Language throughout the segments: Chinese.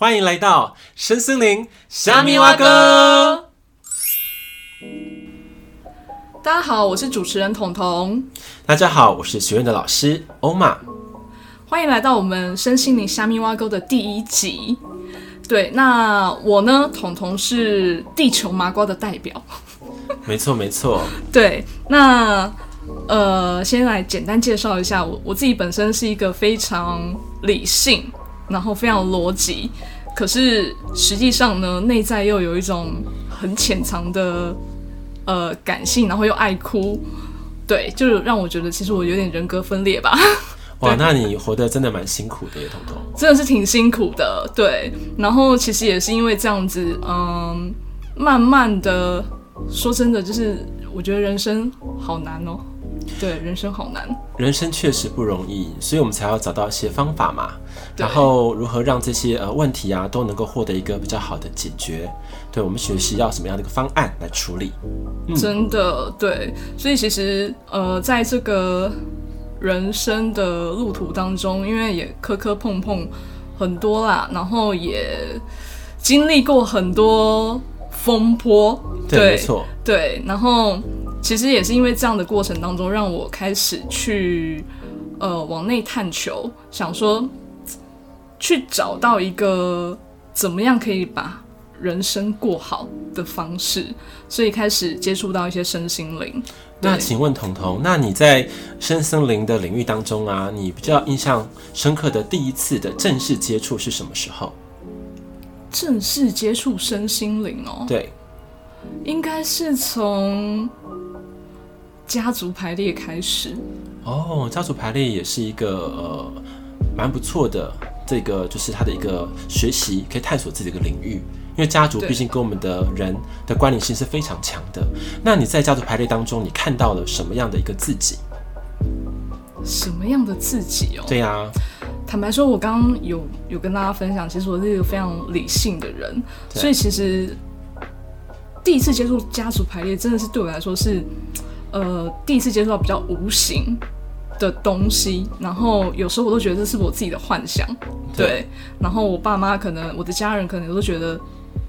欢迎来到深森林虾米蛙哥。大家好，我是主持人彤彤。大家好，我是学院的老师欧玛。欢迎来到我们深森林虾米蛙哥的第一集。对，那我呢，彤彤是地球麻瓜的代表。没错，没错。对，那呃，先来简单介绍一下我，我自己本身是一个非常理性。然后非常逻辑，可是实际上呢，内在又有一种很潜藏的呃感性，然后又爱哭，对，就让我觉得其实我有点人格分裂吧。哇，那你活得真的蛮辛苦的耶，彤彤。真的是挺辛苦的，对。然后其实也是因为这样子，嗯，慢慢的，说真的，就是我觉得人生好难哦。对，人生好难，人生确实不容易，所以我们才要找到一些方法嘛。然后如何让这些呃问题啊都能够获得一个比较好的解决？对，我们学习要什么样的一个方案来处理？嗯、真的对，所以其实呃，在这个人生的路途当中，因为也磕磕碰碰很多啦，然后也经历过很多风波，对，对没错，对，然后。其实也是因为这样的过程当中，让我开始去呃往内探求，想说去找到一个怎么样可以把人生过好的方式，所以开始接触到一些身心灵。那请问彤彤，那你在身心灵的领域当中啊，你比较印象深刻的第一次的正式接触是什么时候？正式接触身心灵哦，对，应该是从。家族排列开始哦，家族排列也是一个呃蛮不错的，这个就是他的一个学习可以探索自己的一个领域，因为家族毕竟跟我们的人的关联性是非常强的。那你在家族排列当中，你看到了什么样的一个自己？什么样的自己哦？对呀、啊，坦白说，我刚刚有有跟大家分享，其实我是一个非常理性的人，所以其实第一次接触家族排列，真的是对我来说是。呃，第一次接触到比较无形的东西，然后有时候我都觉得这是我自己的幻想，对。对，然后我爸妈可能，我的家人可能都觉得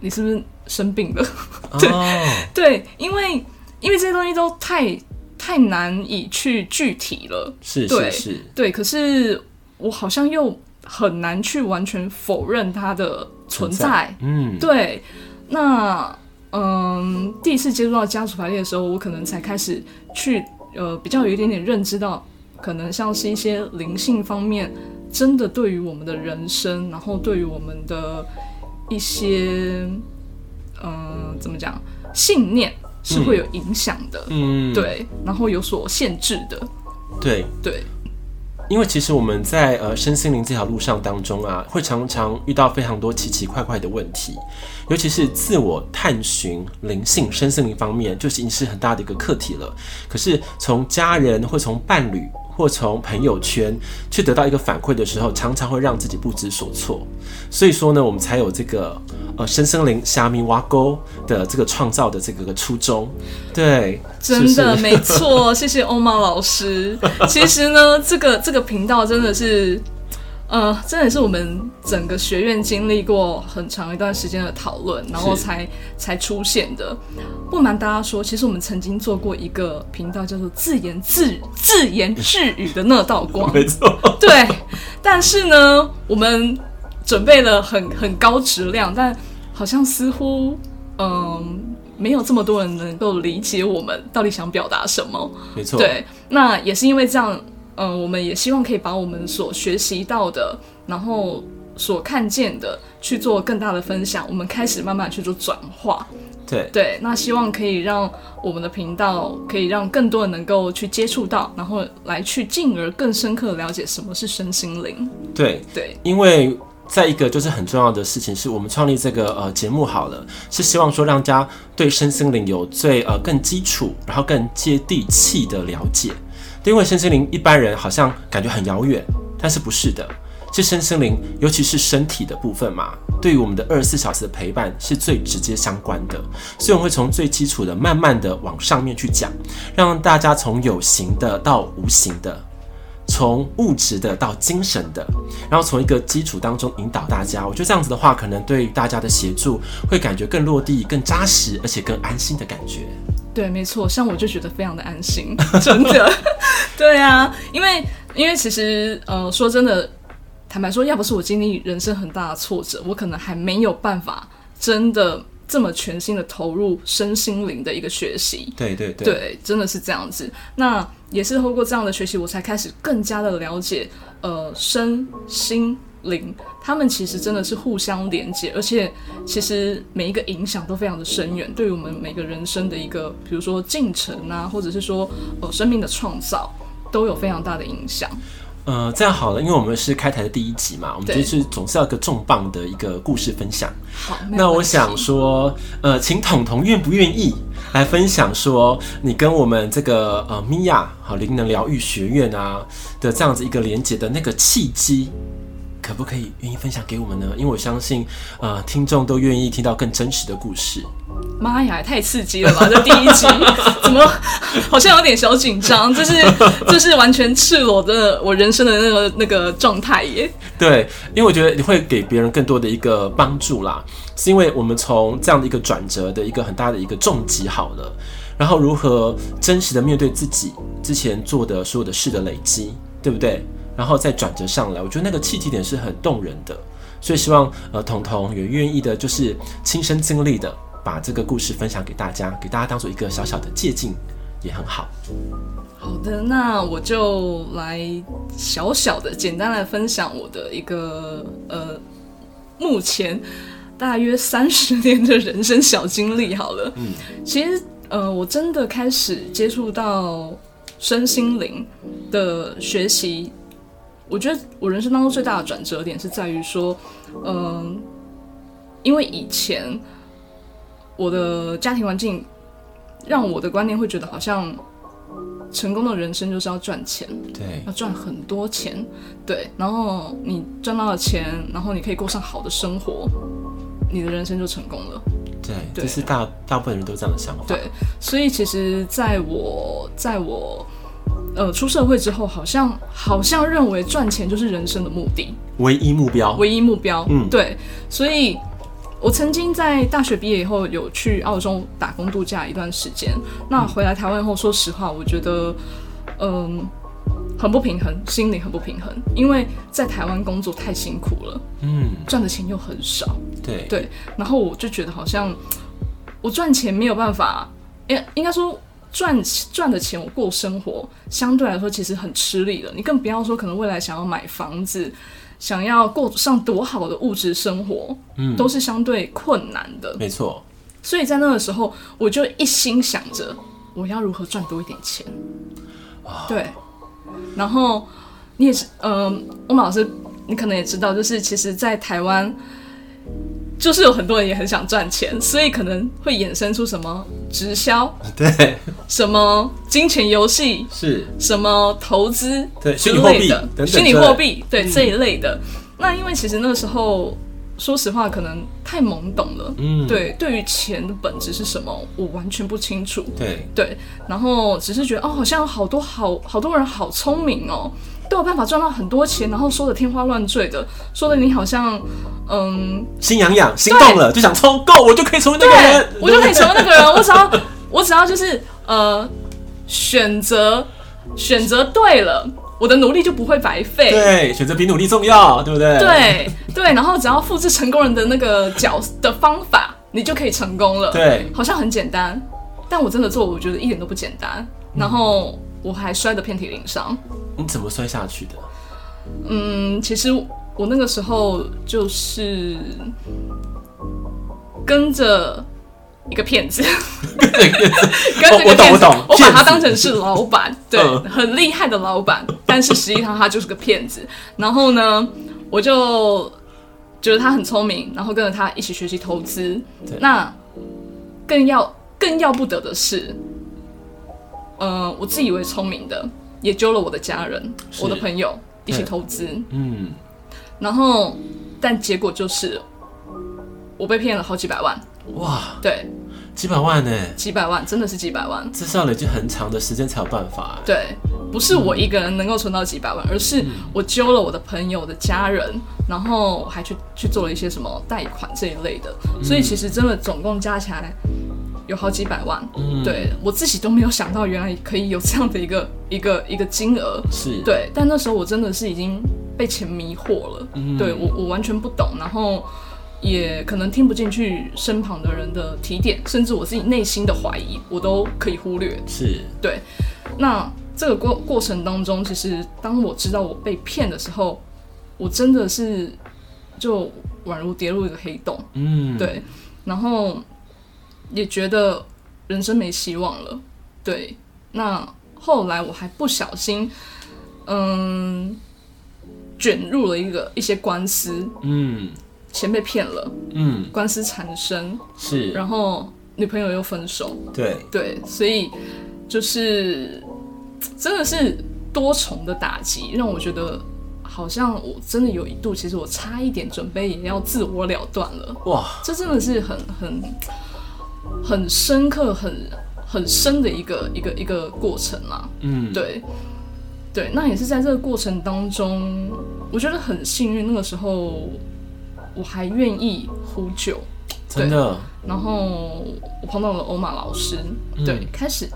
你是不是生病了？对、oh. 对，因为因为这些东西都太太难以去具体了，是对是是，对。可是我好像又很难去完全否认它的存在，存在嗯，对。那。嗯，第一次接触到家族排列的时候，我可能才开始去呃比较有一点点认知到，可能像是一些灵性方面，真的对于我们的人生，然后对于我们的一些嗯怎么讲信念是会有影响的，嗯，对，然后有所限制的，对。对。因为其实我们在呃身心灵这条路上当中啊，会常常遇到非常多奇奇怪怪的问题，尤其是自我探寻灵性身心灵方面，就已经是很大的一个课题了。可是从家人或从伴侣，或从朋友圈去得到一个反馈的时候，常常会让自己不知所措。所以说呢，我们才有这个呃深森林虾米挖沟的这个创造的这个个初衷。对，真的没错，谢谢欧玛老师。其实呢，这个这个频道真的是。呃，真的是我们整个学院经历过很长一段时间的讨论，然后才才出现的。不瞒大家说，其实我们曾经做过一个频道，叫做“自言自自言自语”的那道光，没错。对，但是呢，我们准备了很很高质量，但好像似乎嗯、呃，没有这么多人能够理解我们到底想表达什么。没错，对，那也是因为这样。嗯，我们也希望可以把我们所学习到的，然后所看见的去做更大的分享。我们开始慢慢去做转化，对对。那希望可以让我们的频道可以让更多人能够去接触到，然后来去进而更深刻的了解什么是身心灵。对对，因为再一个就是很重要的事情，是我们创立这个呃节目好了，是希望说让大家对身心灵有最呃更基础，然后更接地气的了解。因为身心灵一般人好像感觉很遥远，但是不是的，这身心灵尤其是身体的部分嘛，对于我们的二十四小时的陪伴是最直接相关的，所以我会从最基础的慢慢的往上面去讲，让大家从有形的到无形的，从物质的到精神的，然后从一个基础当中引导大家。我觉得这样子的话，可能对大家的协助会感觉更落地、更扎实，而且更安心的感觉。对，没错，像我就觉得非常的安心，真的。对啊，因为因为其实呃，说真的，坦白说，要不是我经历人生很大的挫折，我可能还没有办法真的。这么全心的投入身心灵的一个学习，对对对，对，真的是这样子。那也是透过这样的学习，我才开始更加的了解，呃，身心灵，他们其实真的是互相连接，而且其实每一个影响都非常的深远，对于我们每个人生的一个，比如说进程啊，或者是说呃生命的创造，都有非常大的影响。呃，这样好了，因为我们是开台的第一集嘛，我们就是总是要个重磅的一个故事分享。好，那我想说，呃，请彤彤愿不愿意来分享说，你跟我们这个呃米娅好灵能疗愈学院啊的这样子一个连接的那个契机，可不可以愿意分享给我们呢？因为我相信，呃，听众都愿意听到更真实的故事。妈呀，太刺激了吧！这第一集 怎么好像有点小紧张？这是这是完全赤裸的我人生的那个那个状态耶。对，因为我觉得你会给别人更多的一个帮助啦，是因为我们从这样的一个转折的一个很大的一个重击好了，然后如何真实的面对自己之前做的所有的事的累积，对不对？然后再转折上来，我觉得那个契机点是很动人的，所以希望呃彤彤也愿意的，就是亲身经历的。把这个故事分享给大家，给大家当做一个小小的借鉴，也很好。好的，那我就来小小的、简单来分享我的一个呃，目前大约三十年的人生小经历。好了，嗯，其实呃，我真的开始接触到身心灵的学习，我觉得我人生当中最大的转折点是在于说，嗯、呃，因为以前。我的家庭环境让我的观念会觉得好像成功的人生就是要赚钱，对，要赚很多钱，对，然后你赚到了钱，然后你可以过上好的生活，你的人生就成功了。对，对，这是大大部分人都这样的想法。对，所以其实在我在我呃出社会之后，好像好像认为赚钱就是人生的目的，唯一目标，唯一目标。嗯，对，所以。我曾经在大学毕业以后有去澳洲打工度假一段时间，那回来台湾后，说实话，我觉得，嗯，很不平衡，心里很不平衡，因为在台湾工作太辛苦了，嗯，赚的钱又很少，对对，然后我就觉得好像我赚钱没有办法，应应该说赚赚的钱我过生活相对来说其实很吃力的，你更不要说可能未来想要买房子。想要过上多好的物质生活，嗯，都是相对困难的。没错，所以在那个时候，我就一心想着我要如何赚多一点钱。哦、对，然后你也是，嗯、呃，欧玛老师，你可能也知道，就是其实，在台湾。就是有很多人也很想赚钱，所以可能会衍生出什么直销，对，什么金钱游戏，是。什么投资，对，虚拟货币等等，虚拟货币，对、嗯、这一类的。那因为其实那个时候，说实话，可能太懵懂了，嗯，对，对于钱的本质是什么，我完全不清楚，对。对，然后只是觉得哦，好像有好多好好多人好聪明哦。都有办法赚到很多钱，然后说的天花乱坠的，说的你好像，嗯，心痒痒，心动了就想冲够，我就可以成为那个人，我就可以成为那个人，我只要 我只要就是呃选择选择对了，我的努力就不会白费。对，选择比努力重要，对不对？对对，然后只要复制成功人的那个角的方法，你就可以成功了。对，好像很简单，但我真的做，我觉得一点都不简单。然后。嗯我还摔得遍体鳞伤。你怎么摔下去的？嗯，其实我那个时候就是跟着一个骗子，跟着一个骗子，我把他当成是老板，对，很厉害的老板，但是实际上他就是个骗子。然后呢，我就觉得他很聪明，然后跟着他一起学习投资。那更要更要不得的是。呃，我自以为聪明的，也揪了我的家人、我的朋友一起投资。嗯，然后，但结果就是我被骗了好几百万。哇，对，几百万呢？几百万，真的是几百万。这是要累积很长的时间才有办法。对，不是我一个人能够存到几百万，而是我揪了我的朋友的家人，然后还去去做了一些什么贷款这一类的，所以其实真的总共加起来有好几百万。嗯，对我自己都没有想到，原来可以有这样的一个一个一个金额。是对，但那时候我真的是已经被钱迷惑了。嗯，对我我完全不懂，然后也可能听不进去身旁的人的提点，甚至我自己内心的怀疑，我都可以忽略。是对，那。这个过过程当中，其实当我知道我被骗的时候，我真的是就宛如跌入一个黑洞，嗯，对，然后也觉得人生没希望了，对。那后来我还不小心，嗯，卷入了一个一些官司，嗯，钱被骗了，嗯，官司缠身，是，然后女朋友又分手，对。对，所以就是。真的是多重的打击，让我觉得好像我真的有一度，其实我差一点准备也要自我了断了。哇，这真的是很很很深刻、很很深的一个一个一个过程啦。嗯，对。对，那也是在这个过程当中，我觉得很幸运，那个时候我还愿意呼救，真的。然后我碰到了欧玛老师，对，嗯、开始。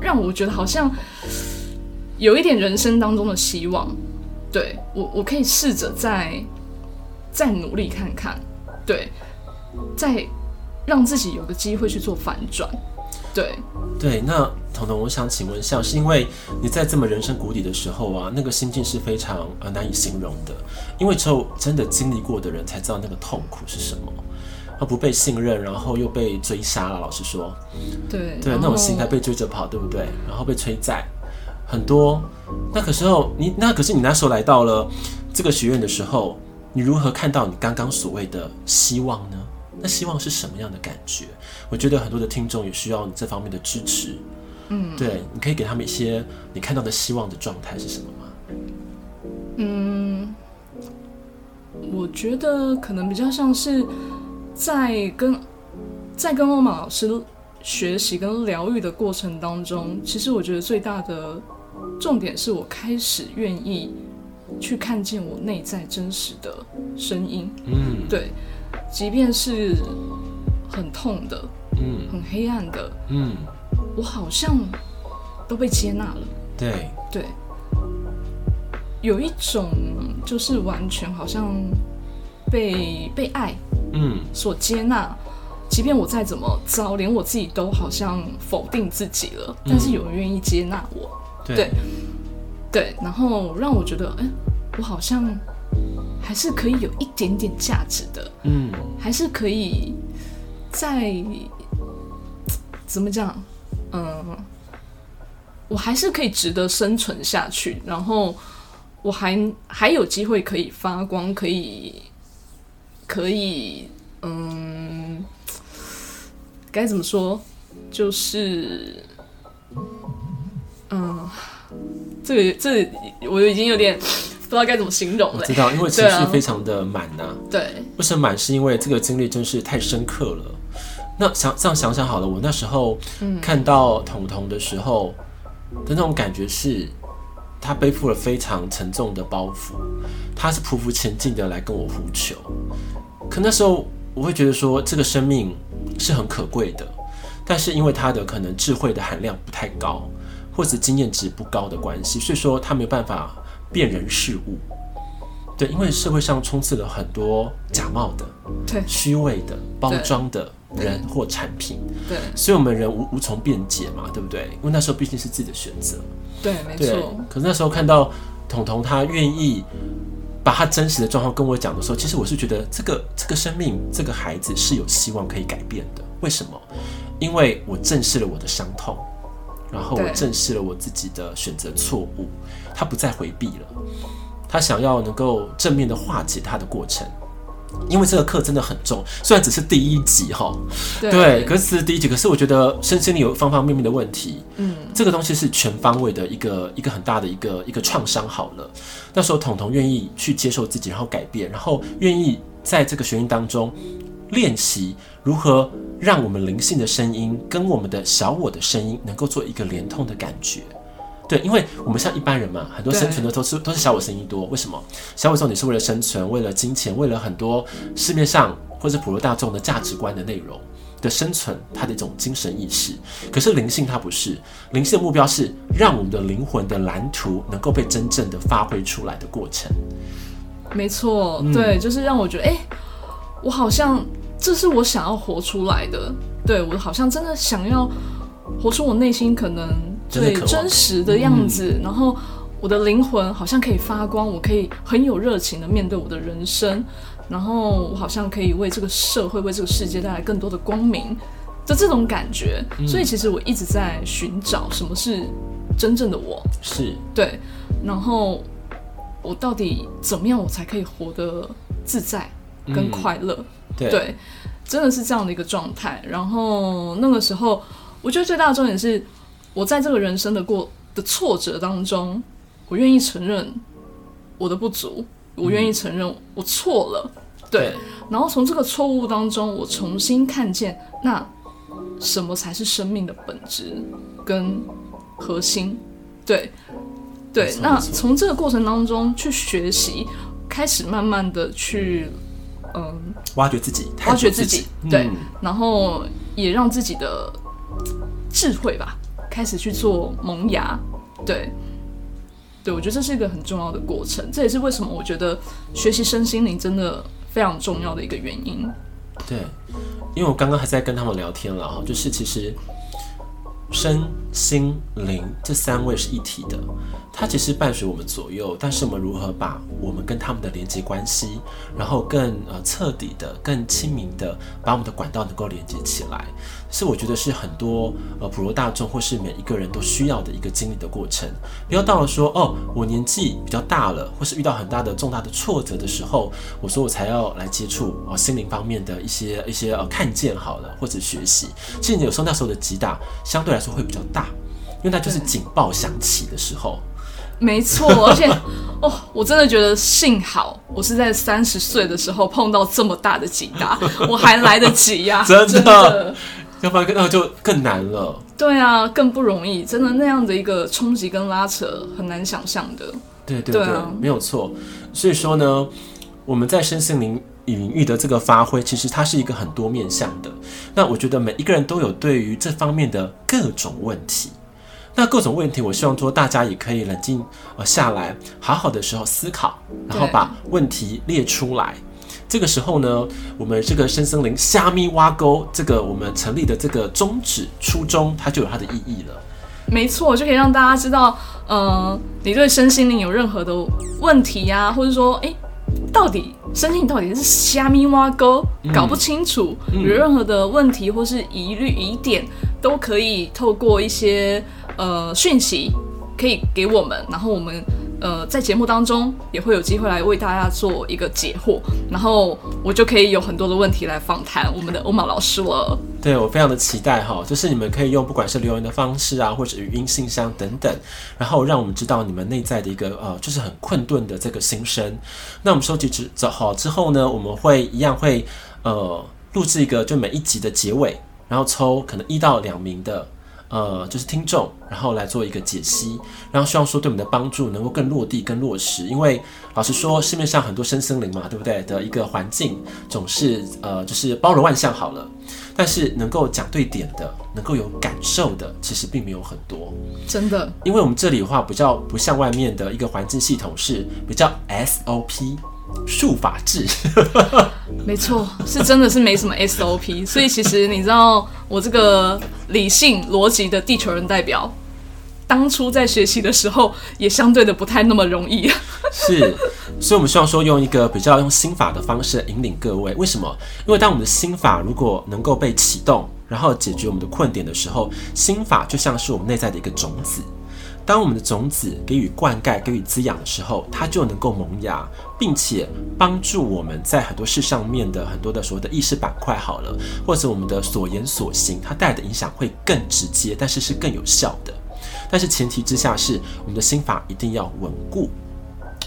让我觉得好像有一点人生当中的希望，对，我我可以试着再再努力看看，对，再让自己有个机会去做反转，对对。那彤彤，我想请问一下，是因为你在这么人生谷底的时候啊，那个心境是非常呃难以形容的，因为只有真的经历过的人才知道那个痛苦是什么。他不被信任，然后又被追杀了。老实说，对对，那种心态被追着跑，对不对？然后被催债，很多。那可时候你那可是你那时候来到了这个学院的时候，你如何看到你刚刚所谓的希望呢？那希望是什么样的感觉？我觉得很多的听众也需要你这方面的支持。嗯，对，你可以给他们一些你看到的希望的状态是什么吗？嗯，我觉得可能比较像是。在跟在跟欧玛老师学习跟疗愈的过程当中，其实我觉得最大的重点是我开始愿意去看见我内在真实的声音。嗯，对，即便是很痛的，嗯，很黑暗的，嗯，我好像都被接纳了。对。对，有一种就是完全好像被被爱。嗯，所接纳，即便我再怎么糟，连我自己都好像否定自己了，但是有人愿意接纳我，嗯、对，对，然后让我觉得，哎、欸，我好像还是可以有一点点价值的，嗯，还是可以在怎么讲，嗯，我还是可以值得生存下去，然后我还还有机会可以发光，可以。可以，嗯，该怎么说？就是，嗯，这个这个、我已经有点不知道该怎么形容了。我知道，因为情绪非常的满呐、啊。对，为什么满？是因为这个经历真是太深刻了。那想这样想想好了，我那时候看到彤彤的时候的那种感觉是。他背负了非常沉重的包袱，他是匍匐前进的来跟我呼求。可那时候我会觉得说，这个生命是很可贵的，但是因为他的可能智慧的含量不太高，或者经验值不高的关系，所以说他没有办法辨人事物。对，因为社会上充斥了很多假冒的、对虚伪的、包装的人或产品，对，所以我们人无无从辩解嘛，对不对？因为那时候毕竟是自己的选择。对，没错。可是那时候看到彤彤，他愿意把他真实的状况跟我讲的时候，其实我是觉得这个这个生命，这个孩子是有希望可以改变的。为什么？因为我正视了我的伤痛，然后我正视了我自己的选择错误，他不再回避了，他想要能够正面的化解他的过程。因为这个课真的很重，虽然只是第一集哈，对，对，可是只是第一集，可是我觉得身心里有方方面面的问题，嗯，这个东西是全方位的一个一个很大的一个一个创伤。好了，那时候彤彤愿意去接受自己，然后改变，然后愿意在这个学院当中练习如何让我们灵性的声音跟我们的小我的声音能够做一个连通的感觉。对，因为我们像一般人嘛，很多生存的都是都是小我生意多。为什么？小我说你是为了生存，为了金钱，为了很多市面上或者普罗大众的价值观的内容的生存，它的一种精神意识。可是灵性它不是，灵性的目标是让我们的灵魂的蓝图能够被真正的发挥出来的过程。没错，对，嗯、就是让我觉得，哎、欸，我好像这是我想要活出来的，对，我好像真的想要活出我内心可能最真实的样子，嗯、然后我的灵魂好像可以发光，我可以很有热情的面对我的人生，然后我好像可以为这个社会、为这个世界带来更多的光明的这种感觉。嗯、所以其实我一直在寻找什么是真正的我，是对，然后。我到底怎么样，我才可以活得自在跟快乐？嗯，对，对，真的是这样的一个状态。然后那个时候，我觉得最大的重点是，我在这个人生的过的挫折当中，我愿意承认我的不足，我愿意承认我错了。嗯，对，然后从这个错误当中，我重新看见那什么才是生命的本质跟核心。对。对，那从这个过程当中去学习，开始慢慢的去，嗯，挖掘自己，挖掘自己，对，嗯、然后也让自己的智慧吧，开始去做萌芽，对，对，我觉得这是一个很重要的过程，这也是为什么我觉得学习身心灵真的非常重要的一个原因。对，因为我刚刚还在跟他们聊天了哈，就是其实身心灵这三位是一体的。它其实伴随我们左右，但是我们如何把我们跟他们的连接关系，然后更呃彻底的、更亲民的把我们的管道能够连接起来，是我觉得是很多呃普罗大众或是每一个人都需要的一个经历的过程。不要到了说哦，我年纪比较大了，或是遇到很大的重大的挫折的时候，我说我才要来接触哦心灵方面的一些一些呃看见好了，或者学习。其实有时候那时候的击打相对来说会比较大，因为它就是警报响起的时候。没错，而且哦，我真的觉得幸好我是在三十岁的时候碰到这么大的警打，我还来得及呀、啊，真的，要不然那就更难了。对啊，更不容易，真的那样的一个冲击跟拉扯很难想象的。对对对，没有错。所以说呢，我们在身心灵领域的这个发挥，其实它是一个很多面向的。那我觉得每一个人都有对于这方面的各种问题。那各种问题，我希望说大家也可以冷静呃下来，好好的时候思考，然后把问题列出来。这个时候呢，我们这个深森林虾米挖沟，这个我们成立的这个宗旨初衷，它就有它的意义了。没错，就可以让大家知道，呃，你对身心灵有任何的问题呀、或者说，哎，到底申请到底是虾米挖沟，搞不清楚，嗯、有任何的问题或是疑虑疑点，都可以透过一些。呃，讯息可以给我们，然后我们呃在节目当中也会有机会来为大家做一个解惑，然后我就可以有很多的问题来访谈我们的欧玛老师了。对，我非常的期待哈，就是你们可以用不管是留言的方式啊，或者语音信箱等等，然后让我们知道你们内在的一个呃，就是很困顿的这个心声。那我们收集之走好之后呢，我们会一样会呃录制一个就每一集的结尾，然后抽可能一到两名的。呃，就是听众，然后来做一个解析，然后希望说对我们的帮助能够更落地、更落实。因为老实说，市面上很多深森林嘛，对不对？的一个环境总是呃，就是包罗万象好了，但是能够讲对点的，能够有感受的，其实并没有很多。真的，因为我们这里的话比较不像外面的一个环境系统，是比较 SOP。术法制，没错，是真的是没什么 SOP，所以其实你知道，我这个理性逻辑的地球人代表，当初在学习的时候，也相对的不太那么容易。是，所以我们希望说用一个比较用心法的方式引领各位。为什么？因为当我们的心法如果能够被启动，然后解决我们的困点的时候，心法就像是我们内在的一个种子。当我们的种子给予灌溉、给予滋养的时候，它就能够萌芽，并且帮助我们在很多事上面的很多的所谓的意识板块好了，或者我们的所言所行，它带来的影响会更直接，但是是更有效的。但是前提之下是我们的心法一定要稳固，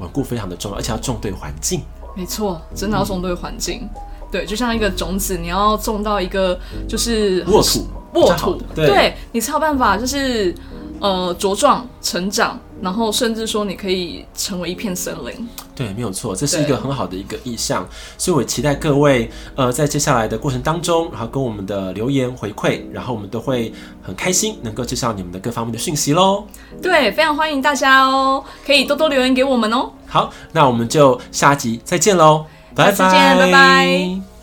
稳固非常的重要，而且要种对环境。没错，真的要种对环境。嗯、对，就像一个种子，你要种到一个就是沃土，沃土，对，对你才有办法就是。呃茁壮成长，然后甚至说你可以成为一片森林。对，没有错，这是一个很好的一个意向，所以我期待各位呃在接下来的过程当中，然后跟我们的留言回馈，然后我们都会很开心能够介绍你们的各方面的讯息喽。对，非常欢迎大家哦，可以多多留言给我们哦。好，那我们就下集再见喽，拜拜，拜拜。